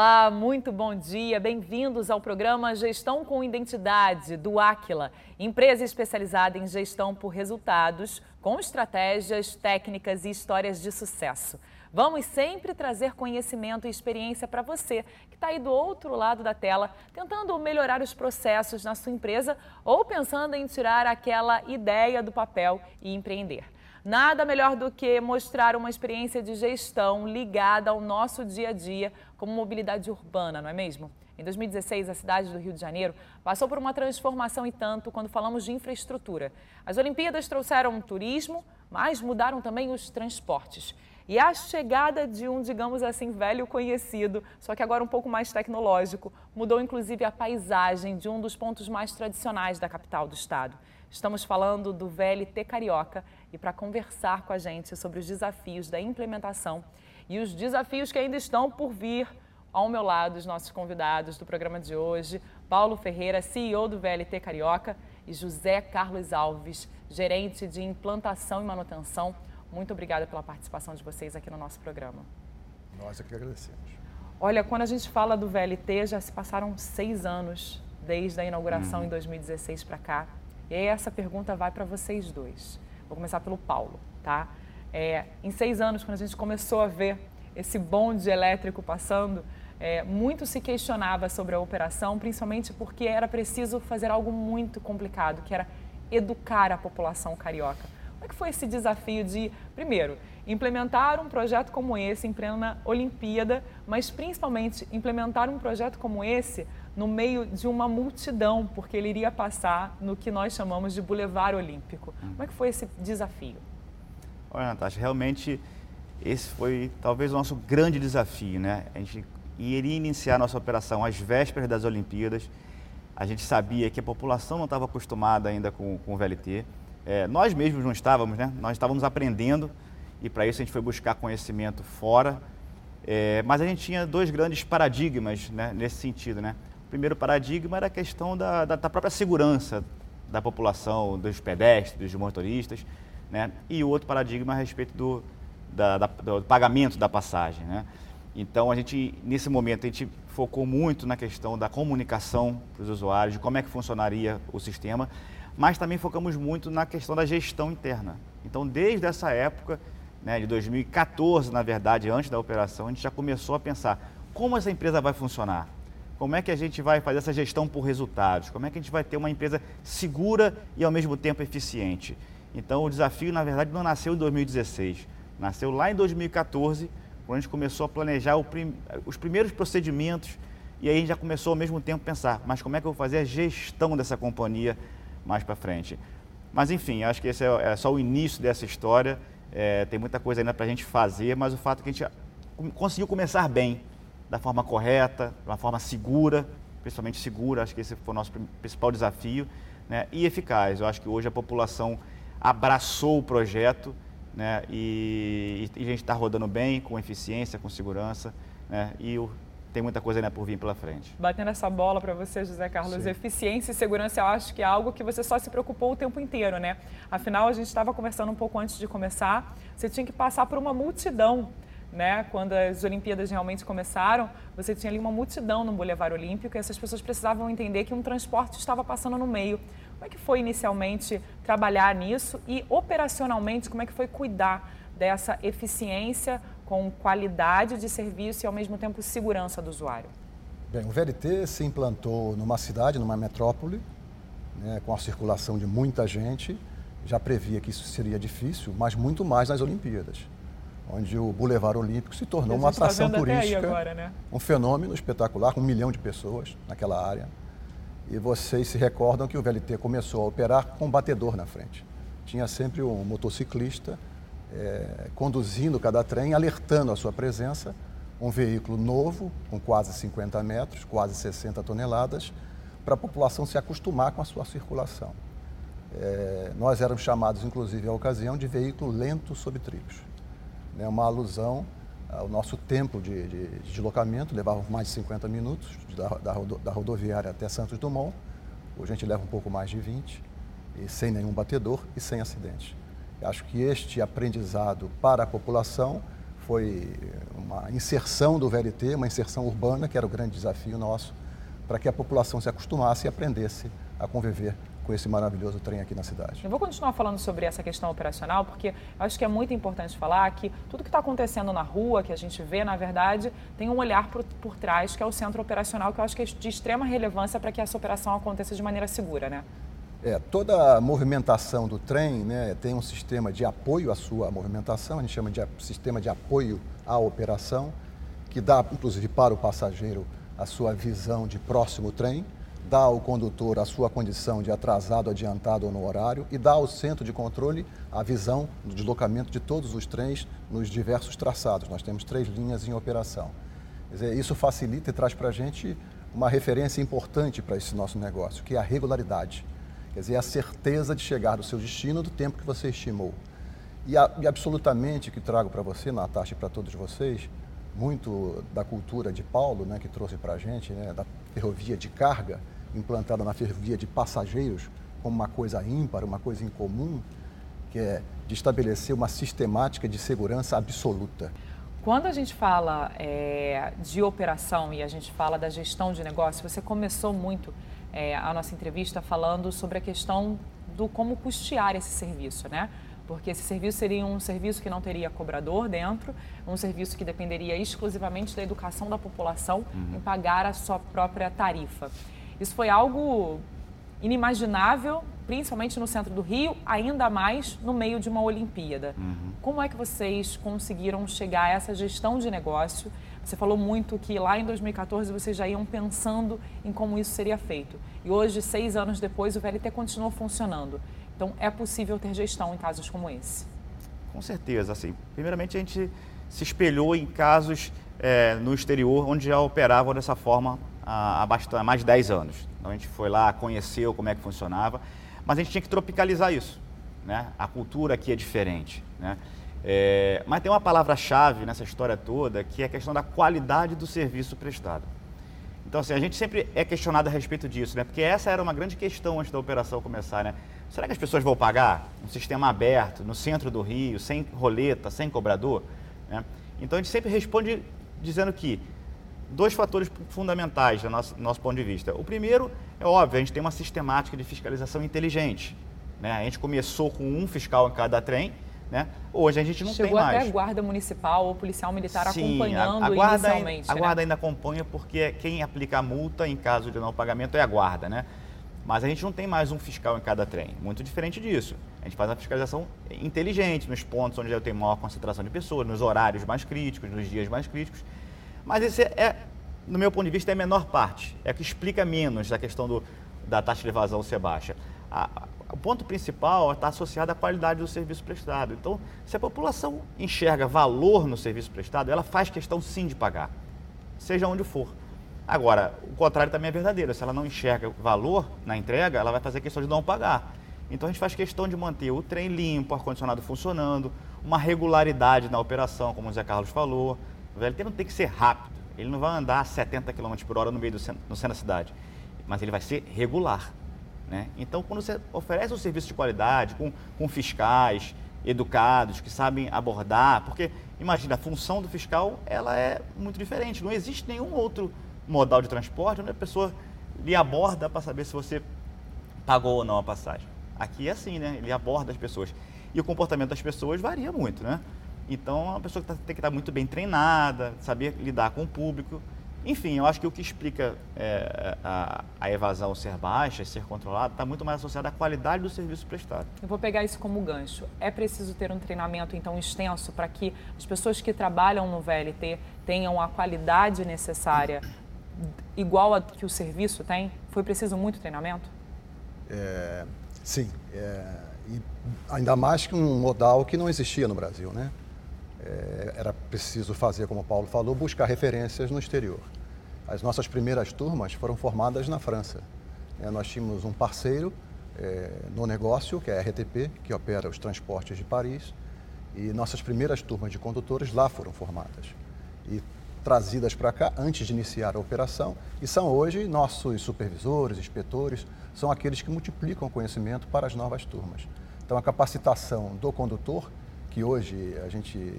Olá, muito bom dia. Bem-vindos ao programa Gestão com Identidade do Aquila, empresa especializada em gestão por resultados, com estratégias, técnicas e histórias de sucesso. Vamos sempre trazer conhecimento e experiência para você que está aí do outro lado da tela, tentando melhorar os processos na sua empresa ou pensando em tirar aquela ideia do papel e empreender. Nada melhor do que mostrar uma experiência de gestão ligada ao nosso dia a dia, como mobilidade urbana, não é mesmo? Em 2016, a cidade do Rio de Janeiro passou por uma transformação e tanto quando falamos de infraestrutura. As Olimpíadas trouxeram turismo, mas mudaram também os transportes. E a chegada de um, digamos assim, velho conhecido, só que agora um pouco mais tecnológico, mudou inclusive a paisagem de um dos pontos mais tradicionais da capital do estado. Estamos falando do VLT Carioca e para conversar com a gente sobre os desafios da implementação e os desafios que ainda estão por vir, ao meu lado, os nossos convidados do programa de hoje, Paulo Ferreira, CEO do VLT Carioca, e José Carlos Alves, gerente de implantação e manutenção. Muito obrigada pela participação de vocês aqui no nosso programa. Nós é que agradecemos. Olha, quando a gente fala do VLT, já se passaram seis anos desde a inauguração hum. em 2016 para cá. E aí essa pergunta vai para vocês dois. Vou começar pelo Paulo, tá? É, em seis anos, quando a gente começou a ver esse bonde elétrico passando, é, muito se questionava sobre a operação, principalmente porque era preciso fazer algo muito complicado, que era educar a população carioca. Como é que foi esse desafio de, primeiro, implementar um projeto como esse em plena Olimpíada, mas principalmente implementar um projeto como esse no meio de uma multidão, porque ele iria passar no que nós chamamos de Boulevard Olímpico. Como é que foi esse desafio? Olha, Natasha, realmente esse foi talvez o nosso grande desafio, né? A gente iria iniciar nossa operação às vésperas das Olimpíadas. A gente sabia que a população não estava acostumada ainda com, com o VLT. É, nós mesmos não estávamos, né? Nós estávamos aprendendo e para isso a gente foi buscar conhecimento fora. É, mas a gente tinha dois grandes paradigmas né, nesse sentido, né? Primeiro paradigma era a questão da, da, da própria segurança da população, dos pedestres, dos motoristas, né? e o outro paradigma a respeito do, da, da, do pagamento da passagem. Né? Então, a gente, nesse momento, a gente focou muito na questão da comunicação para os usuários, de como é que funcionaria o sistema, mas também focamos muito na questão da gestão interna. Então, desde essa época, né, de 2014, na verdade, antes da operação, a gente já começou a pensar como essa empresa vai funcionar, como é que a gente vai fazer essa gestão por resultados? Como é que a gente vai ter uma empresa segura e ao mesmo tempo eficiente? Então, o desafio, na verdade, não nasceu em 2016. Nasceu lá em 2014, quando a gente começou a planejar prim... os primeiros procedimentos e aí a gente já começou ao mesmo tempo a pensar, mas como é que eu vou fazer a gestão dessa companhia mais para frente? Mas, enfim, acho que esse é, é só o início dessa história. É, tem muita coisa ainda para a gente fazer, mas o fato é que a gente conseguiu começar bem da forma correta, de uma forma segura, principalmente segura, acho que esse foi o nosso principal desafio, né? e eficaz. Eu acho que hoje a população abraçou o projeto né? e, e a gente está rodando bem, com eficiência, com segurança, né? e o, tem muita coisa ainda por vir pela frente. Batendo essa bola para você, José Carlos, Sim. eficiência e segurança eu acho que é algo que você só se preocupou o tempo inteiro, né? Afinal, a gente estava conversando um pouco antes de começar, você tinha que passar por uma multidão né? Quando as Olimpíadas realmente começaram, você tinha ali uma multidão no Boulevard Olímpico e essas pessoas precisavam entender que um transporte estava passando no meio. Como é que foi inicialmente trabalhar nisso e operacionalmente como é que foi cuidar dessa eficiência com qualidade de serviço e ao mesmo tempo segurança do usuário? Bem, o VLT se implantou numa cidade, numa metrópole, né, com a circulação de muita gente. Já previa que isso seria difícil, mas muito mais nas Olimpíadas onde o Boulevard Olímpico se tornou uma tá atração turística, agora, né? um fenômeno espetacular, com um milhão de pessoas naquela área. E vocês se recordam que o VLT começou a operar com um batedor na frente. Tinha sempre um motociclista é, conduzindo cada trem, alertando a sua presença, um veículo novo, com quase 50 metros, quase 60 toneladas, para a população se acostumar com a sua circulação. É, nós éramos chamados, inclusive, à ocasião, de veículo lento sobre trilhos né, uma alusão ao nosso tempo de, de, de deslocamento, levava mais de 50 minutos da, da, da, rodoviária até Santos Dumont. Hoje a gente leva um pouco mais de 20, e sem nenhum batedor e sem acidente. Acho que este aprendizado para a população foi uma inserção do VLT, uma inserção urbana, que era o grande desafio nosso, para que a população se acostumasse e aprendesse a conviver com esse maravilhoso trem aqui na cidade. Eu vou continuar falando sobre essa questão operacional, porque acho que é muito importante falar que tudo que está acontecendo na rua, que a gente vê, na verdade, tem um olhar por, por trás, que é o centro operacional, que eu acho que é de extrema relevância para que essa operação aconteça de maneira segura, né? É, toda a movimentação do trem né, tem um sistema de apoio à sua movimentação, a gente chama de sistema de apoio à operação, que dá, inclusive, para o passageiro a sua visão de próximo trem, dá ao condutor a sua condição de atrasado, adiantado ou no horário e dá ao centro de controle a visão do deslocamento de todos os trens nos diversos traçados. Nós temos três linhas em operação. Dizer, isso facilita e traz para a gente uma referência importante para esse nosso negócio, que é a regularidade. Quer dizer, a certeza de chegar no seu destino do tempo que você estimou. E, a, e absolutamente que trago para você, Natasha, e para todos vocês, muito da cultura de Paulo, né, que trouxe para a gente, né, da ferrovia de carga, implantada na ferrovia de passageiros, como uma coisa ímpar, uma coisa incomum, que é de estabelecer uma sistemática de segurança absoluta. Quando a gente fala é, de operação e a gente fala da gestão de negócio, você começou muito é, a nossa entrevista falando sobre a questão do como custear esse serviço, né? Porque esse serviço seria um serviço que não teria cobrador dentro, um serviço que dependeria exclusivamente da educação da população uhum. em pagar a sua própria tarifa. Isso foi algo inimaginável, principalmente no centro do Rio, ainda mais no meio de uma Olimpíada. Uhum. Como é que vocês conseguiram chegar a essa gestão de negócio você falou muito que lá em 2014 vocês já iam pensando em como isso seria feito. E hoje, seis anos depois, o VLT continua funcionando. Então, é possível ter gestão em casos como esse? Com certeza. Assim, primeiramente, a gente se espelhou em casos é, no exterior onde já operavam dessa forma há, há mais de 10 anos. Então, a gente foi lá, conheceu como é que funcionava, mas a gente tinha que tropicalizar isso. Né? A cultura aqui é diferente. Né? É, mas tem uma palavra-chave nessa história toda que é a questão da qualidade do serviço prestado. Então, assim, a gente sempre é questionado a respeito disso, né? Porque essa era uma grande questão antes da operação começar, né? Será que as pessoas vão pagar um sistema aberto, no centro do Rio, sem roleta, sem cobrador? Né? Então, a gente sempre responde dizendo que dois fatores fundamentais do nosso, nosso ponto de vista. O primeiro é óbvio, a gente tem uma sistemática de fiscalização inteligente. Né? A gente começou com um fiscal em cada trem, né? Hoje a gente não Chegou tem mais. Chegou até guarda municipal ou policial militar Sim, acompanhando a, a guarda inicialmente. A, né? guarda ainda acompanha porque quem aplica a multa em caso de não pagamento é a guarda, né? Mas a gente não tem mais um fiscal em cada trem. Muito diferente disso. A gente faz uma fiscalização inteligente nos pontos onde eu tenho maior concentração de pessoas, nos horários mais críticos, nos dias mais críticos. Mas esse é, no meu ponto de vista, é a menor parte. É a que explica menos a questão do, da taxa de evasão ser baixa. A, o ponto principal está associado à qualidade do serviço prestado. Então, se a população enxerga valor no serviço prestado, ela faz questão sim de pagar, seja onde for. Agora, o contrário também é verdadeiro. Se ela não enxerga valor na entrega, ela vai fazer questão de não pagar. Então a gente faz questão de manter o trem limpo, ar-condicionado funcionando, uma regularidade na operação, como o Zé Carlos falou. O VLT não tem que ser rápido, ele não vai andar a 70 km por hora no meio do centro, no centro da cidade, mas ele vai ser regular. Né? Então, quando você oferece um serviço de qualidade, com, com fiscais educados, que sabem abordar, porque, imagina, a função do fiscal ela é muito diferente. Não existe nenhum outro modal de transporte onde a pessoa lhe aborda para saber se você pagou ou não a passagem. Aqui é assim, né? Ele aborda as pessoas. E o comportamento das pessoas varia muito, né? Então, é uma pessoa que tá, tem que estar muito bem treinada, saber lidar com o público. Enfim, eu acho que o que explica é, a, a, evasão ser baixa, ser controlada, está muito mais associado à qualidade do serviço prestado. Eu vou pegar isso como gancho. É preciso ter um treinamento, então, extenso para que as pessoas que trabalham no VLT tenham a qualidade necessária igual a que o serviço tem? Foi preciso muito treinamento? É, sim. É, e ainda mais que um modal que não existia no Brasil, né? É, era preciso fazer, como o Paulo falou, buscar referências no exterior. As nossas primeiras turmas foram formadas na França. É, nós tínhamos um parceiro é, no negócio, que é a RTP, que opera os transportes de Paris, e nossas primeiras turmas de condutores lá foram formadas e trazidas para cá antes de iniciar a operação, e são hoje nossos supervisores, inspetores, são aqueles que multiplicam o conhecimento para as novas turmas. Então, a capacitação do condutor que hoje a gente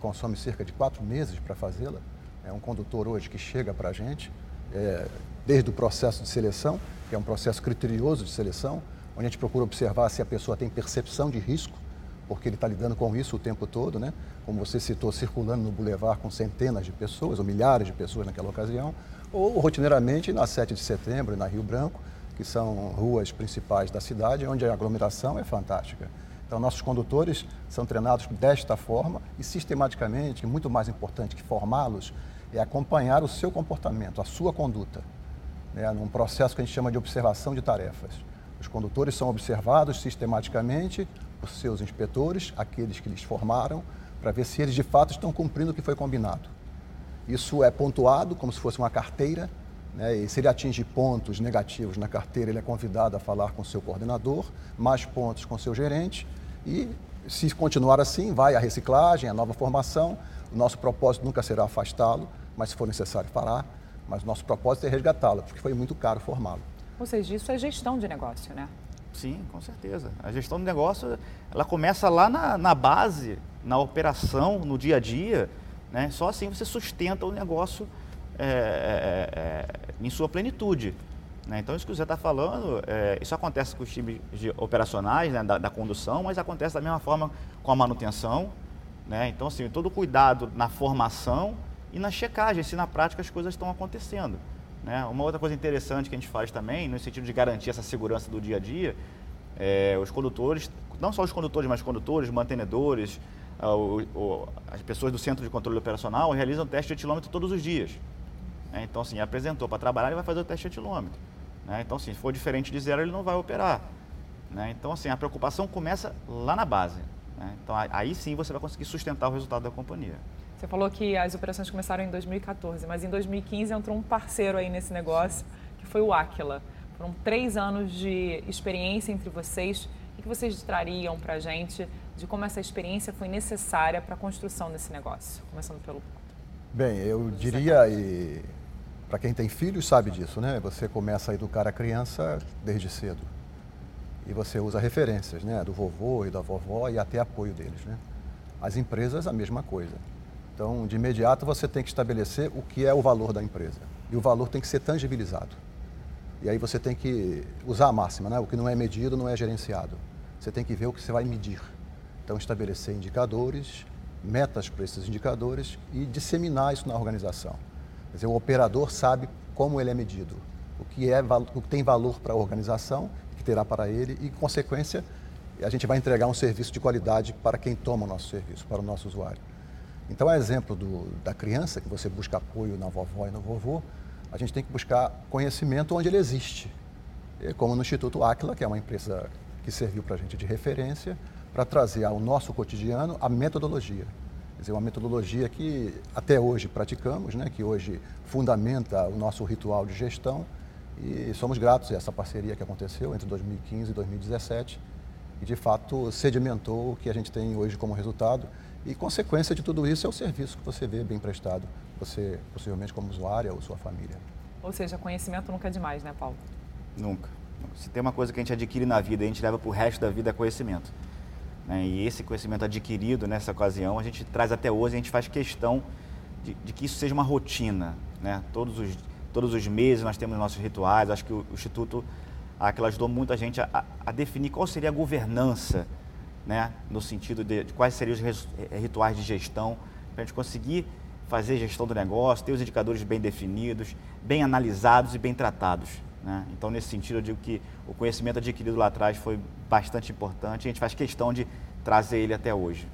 consome cerca de quatro meses para fazê-la. É um condutor hoje que chega para a gente, é, desde o processo de seleção, que é um processo criterioso de seleção, onde a gente procura observar se a pessoa tem percepção de risco, porque ele está lidando com isso o tempo todo, né? Como você citou, circulando no bulevar com centenas de pessoas, ou milhares de pessoas naquela ocasião, ou rotineiramente na 7 de setembro, na Rio Branco, que são ruas principais da cidade, onde a aglomeração é fantástica. Então, nossos condutores são treinados desta forma e sistematicamente, muito mais importante que formá-los, é acompanhar o seu comportamento, a sua conduta, né, num processo que a gente chama de observação de tarefas. Os condutores são observados sistematicamente por seus inspetores, aqueles que lhes formaram, para ver se eles de fato estão cumprindo o que foi combinado. Isso é pontuado como se fosse uma carteira, né, e se ele atinge pontos negativos na carteira, ele é convidado a falar com seu coordenador, mais pontos com seu gerente, e se continuar assim, vai a reciclagem, a nova formação. O nosso propósito nunca será afastá-lo, mas se for necessário parar. Mas o nosso propósito é resgatá-lo, porque foi muito caro formá-lo. Ou seja, isso é gestão de negócio, né? Sim, com certeza. A gestão de negócio, ela começa lá na, na base, na operação, no dia a dia. Né? Só assim você sustenta o negócio é, é, é, em sua plenitude. Né? Então, isso que você está falando, é, isso acontece com os times operacionais né, da, da, condução, mas acontece da mesma forma com a manutenção. Né? Então, assim, todo cuidado na formação e na checagem, se na prática as coisas estão acontecendo. Né? Uma outra coisa interessante que a gente faz também, no sentido de garantir essa segurança do dia a dia, é, os condutores, não só os condutores, mas condutores, mantenedores, o, o, as pessoas do centro de controle operacional realizam teste de etilômetro todos os dias. Né? Então, assim, apresentou para trabalhar, ele vai fazer o teste de etilômetro. Né? Então, assim, se for diferente de zero, ele não vai operar. Né? Então, assim, a preocupação começa lá na base. Né? Então, aí sim você vai conseguir sustentar o resultado da companhia. Você falou que as operações começaram em 2014, mas em 2015 entrou um parceiro aí nesse negócio, que foi o Aquila. Foram três anos de experiência entre vocês. O que vocês trariam para a gente de como essa experiência foi necessária para a construção desse negócio? Começando pelo. Bem, eu diria, e para quem tem filhos sabe disso, né? Você começa a educar a criança desde cedo. E você usa referências, né? Do vovô e da vovó e até apoio deles, né? As empresas, a mesma coisa. Então, de imediato, você tem que estabelecer o que é o valor da empresa. E o valor tem que ser tangibilizado. E aí você tem que usar a máxima, né? O que não é medido não é gerenciado. Você tem que ver o que você vai medir. Então, estabelecer indicadores, metas para esses indicadores e disseminar isso na organização. Quer dizer, o operador sabe como ele é medido, o que, é, o que tem valor para a organização, que terá para ele e, consequência, a gente vai entregar um serviço de qualidade para quem toma o nosso serviço, para o nosso usuário. Então, é exemplo do, da criança, que você busca apoio na vovó e no vovô, a gente tem que buscar conhecimento onde ele existe. E como no Instituto Aquila, que é uma empresa que serviu para a gente de referência, para trazer ao nosso cotidiano a metodologia dizer, uma metodologia que até hoje praticamos, né, que hoje fundamenta o nosso ritual de gestão e somos gratos a essa parceria que aconteceu entre 2015 e 2017 e de fato sedimentou o que a gente tem hoje como resultado e consequência de tudo isso é o serviço que você vê bem prestado, você possivelmente como usuário ou sua família. Ou seja, conhecimento nunca é demais, né, Paulo? Nunca. Se tem uma coisa que a gente adquire na vida e a gente leva para o resto da vida é conhecimento. Né? E esse conhecimento adquirido nessa ocasião, a gente traz até hoje, a gente faz questão de, de que isso seja uma rotina. Né? Todos, os, todos os meses nós temos nossos rituais, acho que o, o Instituto Aquila ajudou muito a gente a, a, definir qual seria a governança, né? no sentido de, de quais seriam os eh, rituais de gestão, para a gente conseguir fazer gestão do negócio, ter os indicadores bem definidos, bem analisados e bem tratados. Né? Então, nesse sentido, eu digo que o conhecimento adquirido lá atrás foi bastante importante e a gente faz questão de trazer ele até hoje.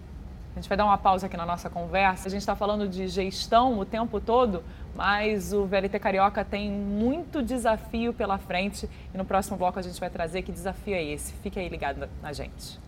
A gente vai dar uma pausa aqui na nossa conversa. A gente está falando de gestão o tempo todo, mas o VLT Carioca tem muito desafio pela frente e no próximo bloco a gente vai trazer que desafio é esse. Fique aí ligado na gente.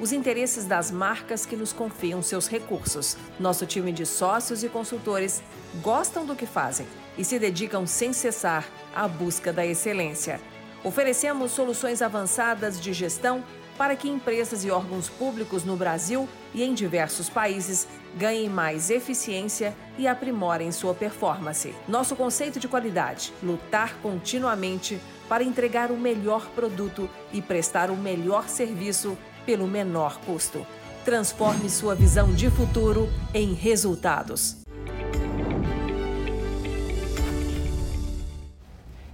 os interesses das marcas que nos confiam seus recursos. Nosso time de sócios e consultores gostam do que fazem e se dedicam sem cessar à busca da excelência. Oferecemos soluções avançadas de gestão para que empresas e órgãos públicos no Brasil e em diversos países ganhem mais eficiência e aprimorem sua performance. Nosso conceito de qualidade: lutar continuamente para entregar o melhor produto e prestar o melhor serviço pelo menor custo. Transforme sua visão de futuro em resultados.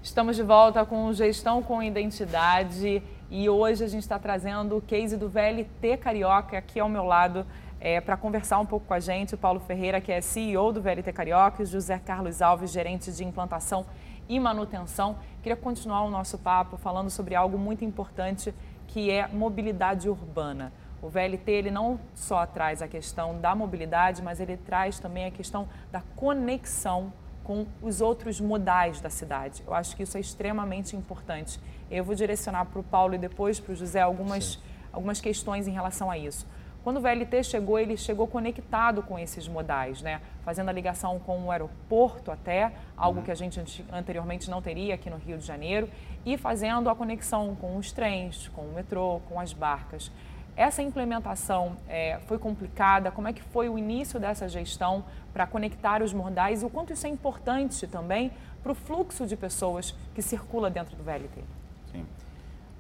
Estamos de volta com Gestão com Identidade e hoje a gente está trazendo o case do VLT Carioca aqui ao meu lado é, para conversar um pouco com a gente. O Paulo Ferreira, que é CEO do VLT Carioca, e o José Carlos Alves, gerente de implantação e manutenção. Queria continuar o nosso papo falando sobre algo muito importante que é mobilidade urbana. O VLT ele não só traz a questão da mobilidade, mas ele traz também a questão da conexão com os outros modais da cidade. Eu acho que isso é extremamente importante. Eu vou direcionar para o Paulo e depois para o José algumas, algumas questões em relação a isso. Quando o VLT chegou, ele chegou conectado com esses modais, né? fazendo a ligação com o aeroporto até, algo uhum. que a gente anteriormente não teria aqui no Rio de Janeiro, e fazendo a conexão com os trens, com o metrô, com as barcas. Essa implementação é, foi complicada? Como é que foi o início dessa gestão para conectar os modais e o quanto isso é importante também para o fluxo de pessoas que circula dentro do VLT? Sim.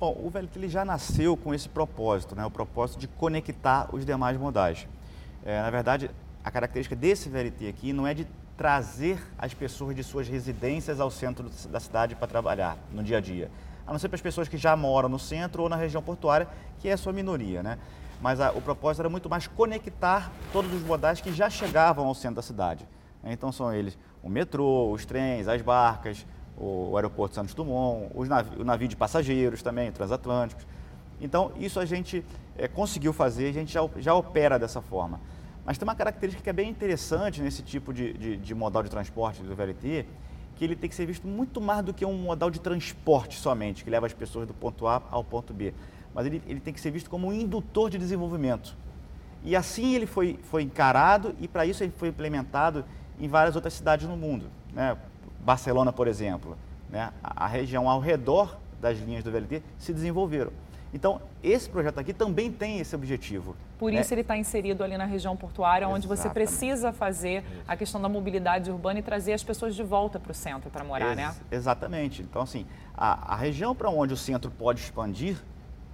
Bom, o VLT ele já nasceu com esse propósito, né? o propósito de conectar os demais modais. É, na verdade, a característica desse VLT aqui não é de trazer as pessoas de suas residências ao centro da cidade para trabalhar no dia a dia. A não ser para as pessoas que já moram no centro ou na região portuária, que é a sua minoria, né? Mas a, o propósito era muito mais conectar todos os modais que já chegavam ao centro da cidade. Então são eles o metrô, os trens, as barcas, o aeroporto Santos Dumont, os navi o navio de passageiros também, transatlânticos. Então, isso a gente é, conseguiu fazer, a gente já, já opera dessa forma. Mas tem uma característica que é bem interessante nesse tipo de, de, de, modal de transporte do VLT, que ele tem que ser visto muito mais do que um modal de transporte somente, que leva as pessoas do ponto A ao ponto B. Mas ele, ele tem que ser visto como um indutor de desenvolvimento. E assim ele foi, foi encarado e para isso ele foi implementado em várias outras cidades no mundo. Né? Barcelona, por exemplo, né, a, região ao redor das linhas do VLT se desenvolveram. Então, esse projeto aqui também tem esse objetivo. Por né? isso ele está inserido ali na região portuária, onde você precisa fazer a questão da mobilidade urbana e trazer as pessoas de volta para o centro para morar, Ex né? Exatamente. Então, assim, a, a região para onde o centro pode expandir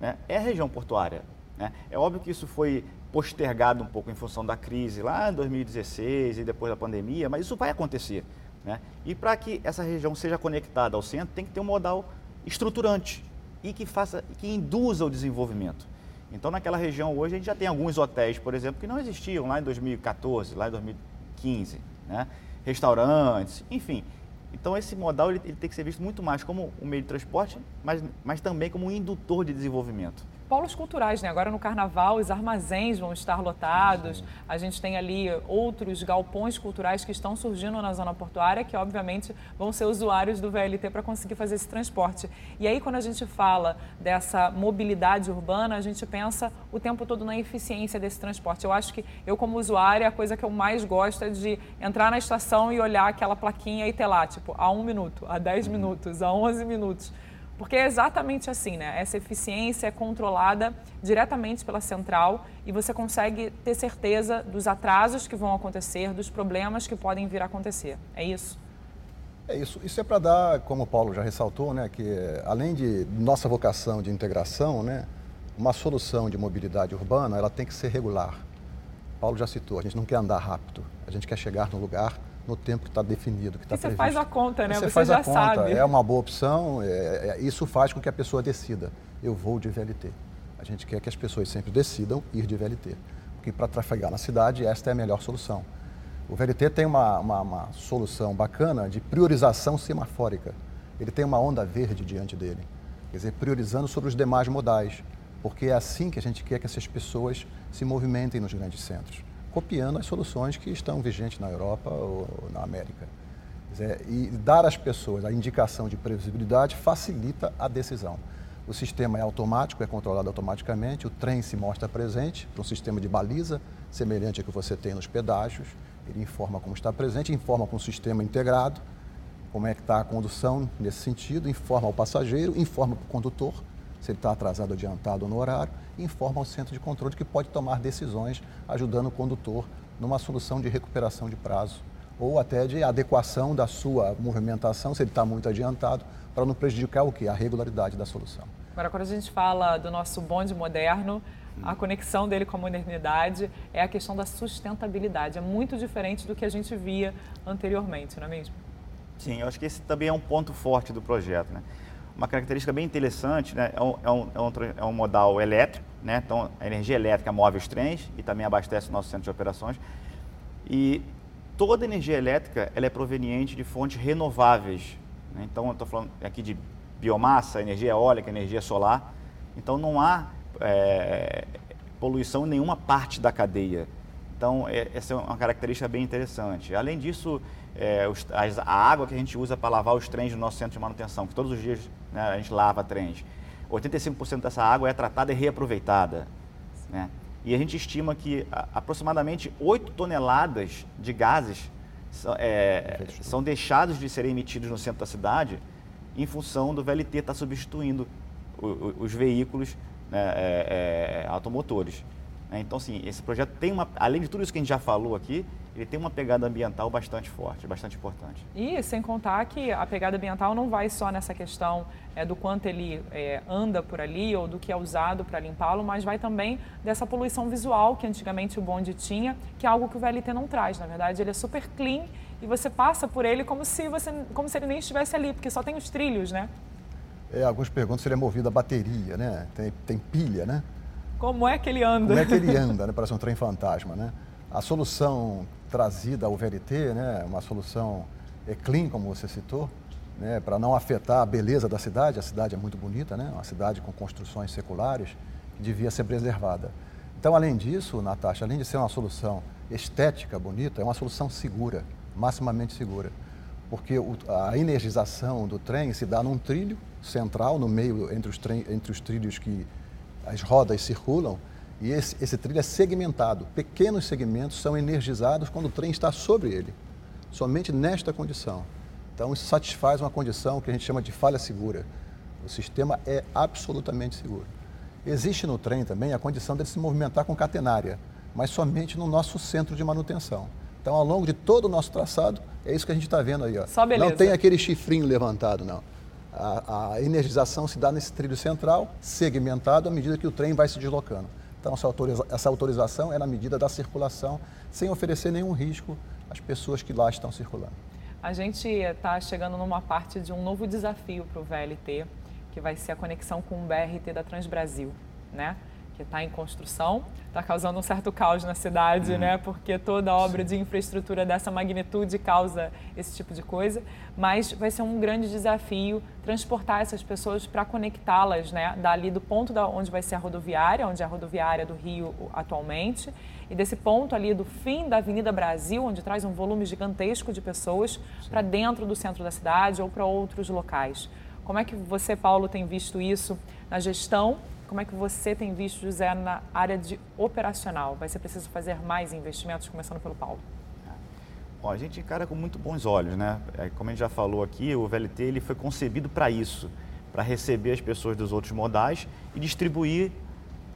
né, é a região portuária. Né? É óbvio que isso foi postergado um pouco em função da crise lá em 2016 e depois da pandemia, mas isso vai acontecer. Né? E para que essa região seja conectada ao centro, tem que ter um modal estruturante e que faça, que induza o desenvolvimento. Então, naquela região hoje, a gente já tem alguns hotéis, por exemplo, que não existiam lá em 2014, lá em 2015, né? restaurantes, enfim. Então, esse modal ele, ele tem que ser visto muito mais como um meio de transporte, mas, mas também como um indutor de desenvolvimento polos culturais, né? Agora no carnaval os armazéns vão estar lotados. A gente tem ali outros galpões culturais que estão surgindo na zona portuária, que obviamente vão ser usuários do VLT para conseguir fazer esse transporte. E aí quando a gente fala dessa mobilidade urbana, a gente pensa o tempo todo na eficiência desse transporte. Eu acho que eu como usuária, a coisa que eu mais gosto é de entrar na estação e olhar aquela plaquinha e ter lá, tipo, a um minuto, a dez minutos, a onze minutos. Porque é exatamente assim, né? Essa eficiência é controlada diretamente pela central e você consegue ter certeza dos atrasos que vão acontecer, dos problemas que podem vir a acontecer. É isso? É isso. Isso é para dar, como o Paulo já ressaltou, né, que além de nossa vocação de integração, né, uma solução de mobilidade urbana, ela tem que ser regular. Paulo já citou, a gente não quer andar rápido, a gente quer chegar no lugar no tempo que está definido, que está previsto. Você faz a conta, né? Você, você faz já a conta, sabe. É uma boa opção, é, é, isso faz com que a pessoa decida, eu vou de VLT. A gente quer que as pessoas sempre decidam ir de VLT, porque para trafegar na cidade, esta é a melhor solução. O VLT tem uma, uma, uma solução bacana de priorização semafórica. Ele tem uma onda verde diante dele, quer dizer, priorizando sobre os demais modais, porque é assim que a gente quer que essas pessoas se movimentem nos grandes centros copiando as soluções que estão vigentes na Europa ou na América. E dar às pessoas a indicação de previsibilidade facilita a decisão. O sistema é automático, é controlado automaticamente, o trem se mostra presente para um sistema de baliza, semelhante ao que você tem nos pedágios. Ele informa como está presente, informa com o sistema integrado, como é que está a condução nesse sentido, informa ao passageiro, informa para o condutor, se ele está atrasado, adiantado no horário, e informa ao centro de controle que pode tomar decisões ajudando o condutor numa solução de recuperação de prazo ou até de adequação da sua movimentação, se ele está muito adiantado, para não prejudicar o que? A regularidade da solução. Agora, quando a gente fala do nosso bonde moderno, a conexão dele com a modernidade é a questão da sustentabilidade. É muito diferente do que a gente via anteriormente, não é mesmo? Sim, eu acho que esse também é um ponto forte do projeto. Né? Uma característica bem interessante né? é, um, é, um, é, é um modal elétrico, né? então a energia elétrica move os trens e também abastece o nosso centro de operações. E toda energia elétrica ela é proveniente de fontes renováveis. Né? Então, eu estou falando aqui de biomassa, energia eólica, energia solar. Então, não há é, poluição em nenhuma parte da cadeia. Então, é, essa é uma característica bem interessante. Além disso, é, os, as, a água que a gente usa para lavar os trens no nosso centro de manutenção, que todos os dias né, a gente lava trens, 85% dessa água é tratada e reaproveitada. Né? E a gente estima que aproximadamente 8 toneladas de gases são, é, são deixados de serem emitidos no centro da cidade em função do VLT estar tá substituindo o, o, os veículos né, é, é, automotores. Né? Então, assim, esse projeto tem uma, além de tudo isso que a gente já falou aqui, ele tem uma pegada ambiental bastante forte, bastante importante. E sem contar que a pegada ambiental não vai só nessa questão é, do quanto ele é, anda por ali ou do que é usado para limpá-lo, mas vai também dessa poluição visual que antigamente o bonde tinha, que é algo que o VLT não traz. Na verdade, ele é super clean e você passa por ele como se, você, como se ele nem estivesse ali, porque só tem os trilhos, né? É, alguns perguntam se ele é movido a bateria, né? Tem, tem pilha, né? Como é que ele anda? Como é que ele anda, né? Parece um trem fantasma, né? A solução trazida ao VLT, né? Uma solução clean, como você citou, né? Para não afetar a beleza da cidade. A cidade é muito bonita, né? Uma cidade com construções seculares que devia ser preservada. Então, além disso, Natasha, além de ser uma solução estética bonita, é uma solução segura, maximamente segura. Porque a energização do trem se dá num trilho central, no meio, entre os, entre os trilhos que as rodas circulam e esse, esse trilho é segmentado. Pequenos segmentos são energizados quando o trem está sobre ele, somente nesta condição. Então, isso satisfaz uma condição que a gente chama de falha segura. O sistema é absolutamente seguro. Existe no trem também a condição dele se movimentar com catenária, mas somente no nosso centro de manutenção. Então, ao longo de todo o nosso traçado, é isso que a gente está vendo aí. Ó. Só beleza. Não tem aquele chifrinho levantado, não. A, a, energização se dá nesse trilho central, segmentado, à medida que o trem vai se deslocando. Então, essa, autoriza essa autorização é na medida da circulação, sem oferecer nenhum risco às pessoas que lá estão circulando. A gente está chegando numa parte de um novo desafio para o VLT, que vai ser a conexão com o BRT da Transbrasil, né? Que está em construção, está causando um certo caos na cidade, uhum. né? Porque toda obra de infraestrutura dessa magnitude causa esse tipo de coisa. Mas vai ser um grande desafio transportar essas pessoas para conectá-las, né? Dali do ponto da, onde vai ser a rodoviária, onde é a rodoviária do Rio atualmente, e desse ponto ali do fim da Avenida Brasil, onde traz um volume gigantesco de pessoas, para dentro do centro da cidade ou para outros locais. Como é que você, Paulo, tem visto isso na gestão como é que você tem visto, José, na área de operacional? Vai ser preciso fazer mais investimentos, começando pelo Paulo? Bom, a gente encara com muito bons olhos, né? É, como a gente já falou aqui, o VLT ele foi concebido para isso, para receber as pessoas dos outros modais e distribuir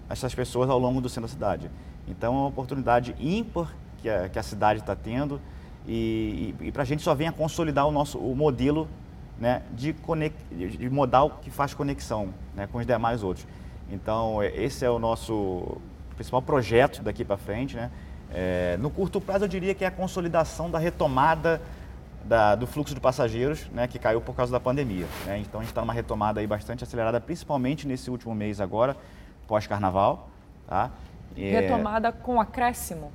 essas pessoas ao longo do centro da cidade. Então é uma oportunidade ímpar que a, que a cidade está tendo e, e, e para a gente só vem a consolidar o nosso o modelo né, de, conex, de modal que faz conexão né, com os demais outros. Então, é, esse é o nosso principal projeto daqui para frente. Né? É, no curto prazo, eu diria que é a consolidação da retomada da, do fluxo de passageiros, né, que caiu por causa da pandemia. Né? Então, a gente está numa retomada aí bastante acelerada, principalmente nesse último mês agora, pós-carnaval. Tá? É, retomada com acréscimo?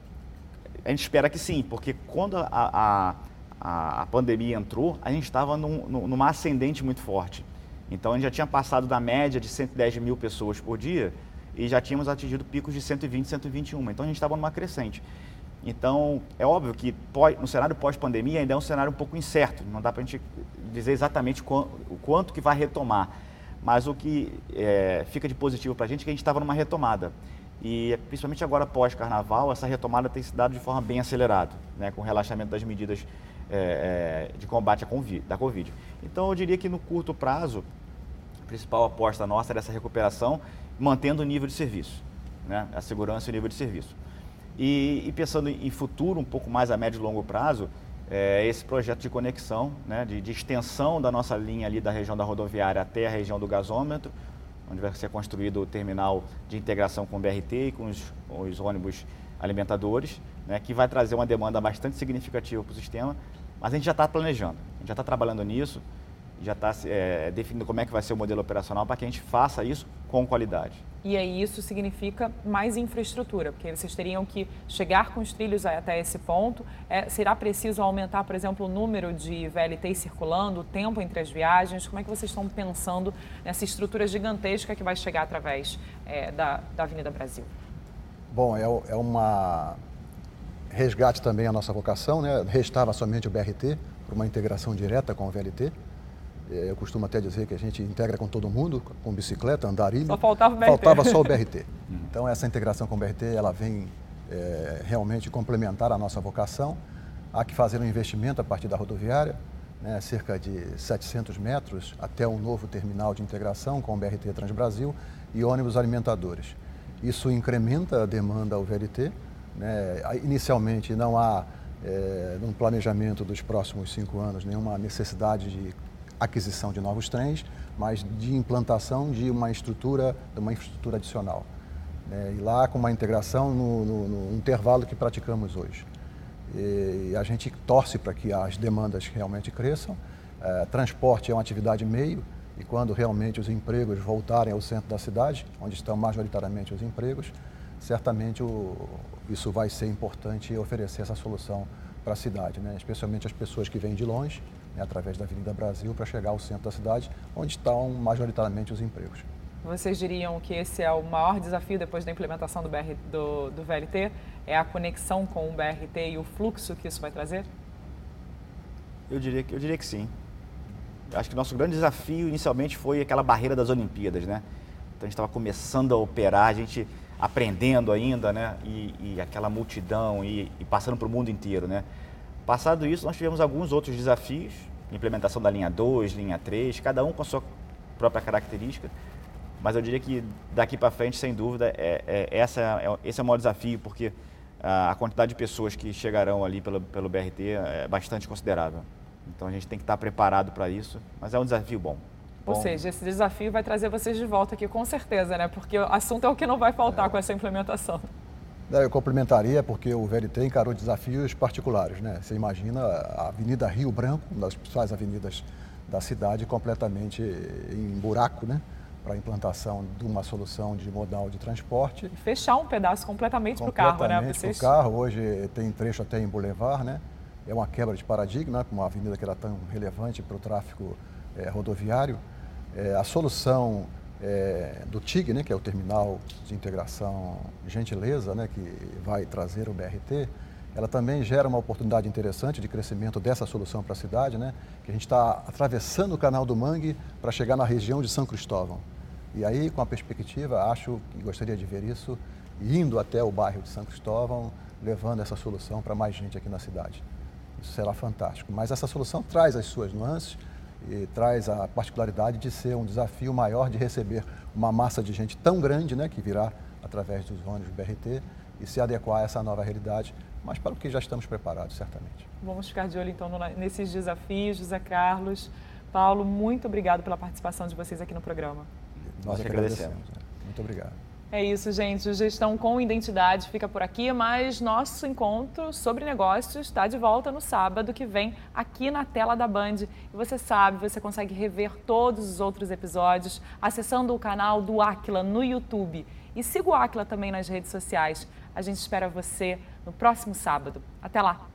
A gente espera que sim, porque quando a, a, a, a pandemia entrou, a gente estava num, numa ascendente muito forte. Então, a gente já tinha passado da média de 110 mil pessoas por dia e já tínhamos atingido picos de 120, 121. Então, a gente estava numa crescente. Então, é óbvio que no cenário pós-pandemia ainda é um cenário um pouco incerto, não dá para a gente dizer exatamente o quanto que vai retomar. Mas o que é, fica de positivo para a gente é que a gente estava numa retomada. E principalmente agora pós-carnaval, essa retomada tem se dado de forma bem acelerada, né, com o relaxamento das medidas é, é, de combate da Covid. Então eu diria que no curto prazo, a principal aposta nossa era essa recuperação, mantendo o nível de serviço, né, a segurança e o nível de serviço. E, e pensando em futuro, um pouco mais a médio e longo prazo, é, esse projeto de conexão, né, de, de, extensão da nossa linha ali da região da rodoviária até a região do gasômetro, onde vai ser construído o terminal de integração com o BRT e com os, os ônibus alimentadores, né, que vai trazer uma demanda bastante significativa para o sistema, mas a gente já está planejando, a gente já está trabalhando nisso, já está é, definindo como é que vai ser o modelo operacional para que a gente faça isso com qualidade. E aí isso significa mais infraestrutura, porque vocês teriam que chegar com os trilhos até esse ponto. É, será preciso aumentar, por exemplo, o número de VLTs circulando, o tempo entre as viagens? Como é que vocês estão pensando nessa estrutura gigantesca que vai chegar através é, da, da Avenida Brasil? Bom, é, é uma resgate também a nossa vocação, né? Restava somente o BRT para uma integração direta com o VLT. É, eu costumo até dizer que a gente integra com todo mundo, com bicicleta, andarilho. Só faltava o BRT. Faltava só o BRT. Então essa integração com o BRT, ela vem é, realmente complementar a nossa vocação. Há que fazer um investimento a partir da rodoviária, né, cerca de 700 metros até um novo terminal de integração com o BRT Transbrasil e ônibus alimentadores. Isso incrementa a demanda ao VLT. Né? Inicialmente não há, é, no planejamento dos próximos cinco anos, nenhuma necessidade de aquisição de novos trens, mas de implantação de uma estrutura, de uma infraestrutura adicional. Né? E lá com uma integração no, no, no intervalo que praticamos hoje. E a gente torce para que as demandas realmente cresçam. É, transporte é uma atividade meio, e quando realmente os empregos voltarem ao centro da cidade, onde estão majoritariamente os empregos, certamente o, isso vai ser importante oferecer essa solução para a cidade, né? especialmente as pessoas que vêm de longe né, através da Avenida Brasil, para chegar ao centro da cidade, onde estão majoritariamente os empregos. Vocês diriam que esse é o maior desafio depois da implementação do, BR, do, do VLT? É a conexão com o BRT e o fluxo que isso vai trazer? Eu diria que, eu diria que sim. Acho que nosso grande desafio inicialmente foi aquela barreira das Olimpíadas, né? Então a gente estava começando a operar, a gente aprendendo ainda, né? E, e aquela multidão e, e passando para o mundo inteiro, né? Passado isso, nós tivemos alguns outros desafios, implementação da linha 2, linha 3, cada um com a sua própria característica. Mas eu diria que daqui para frente, sem dúvida, é, é, essa é, esse é o maior desafio, porque a, a quantidade de pessoas que chegarão ali pelo, pelo BRT é bastante considerável. Então a gente tem que estar preparado para isso, mas é um desafio bom. Ou bom. seja, esse desafio vai trazer vocês de volta aqui com certeza, né? Porque o assunto é o que não vai faltar é. com essa implementação. É, eu complementaria porque o VLT encarou desafios particulares. Né? Você imagina a Avenida Rio Branco, uma das principais avenidas da cidade, completamente em buraco, né? para a implantação de uma solução de modal de transporte. E fechar um pedaço completamente para o carro, né? Completamente para o carro. Hoje tem trecho até em Boulevard, né? É uma quebra de paradigma, uma avenida que era tão relevante para o tráfego é, rodoviário. É, a solução é, do TIG, né, que é o Terminal de Integração Gentileza, né, que vai trazer o BRT, ela também gera uma oportunidade interessante de crescimento dessa solução para a cidade, né, que a gente está atravessando o Canal do Mangue para chegar na região de São Cristóvão. E aí, com a perspectiva, acho que gostaria de ver isso indo até o bairro de São Cristóvão, levando essa solução para mais gente aqui na cidade. Isso será fantástico. Mas essa solução traz as suas nuances, e traz a particularidade de ser um desafio maior de receber uma massa de gente tão grande, né, que virá através dos ônibus BRT e se adequar a essa nova realidade, mas para o que já estamos preparados, certamente. Vamos ficar de olho então nesses desafios, José Carlos. Paulo, muito obrigado pela participação de vocês aqui no programa. Nós, Nós agradecemos. agradecemos. Né? Muito obrigado. É isso, gente. O Gestão com Identidade fica por aqui, mas nosso encontro sobre negócios está de volta no sábado que vem aqui na tela da Band. E você sabe, você consegue rever todos os outros episódios acessando o canal do Aquila no YouTube. E siga o Aquila também nas redes sociais. A gente espera você no próximo sábado. Até lá!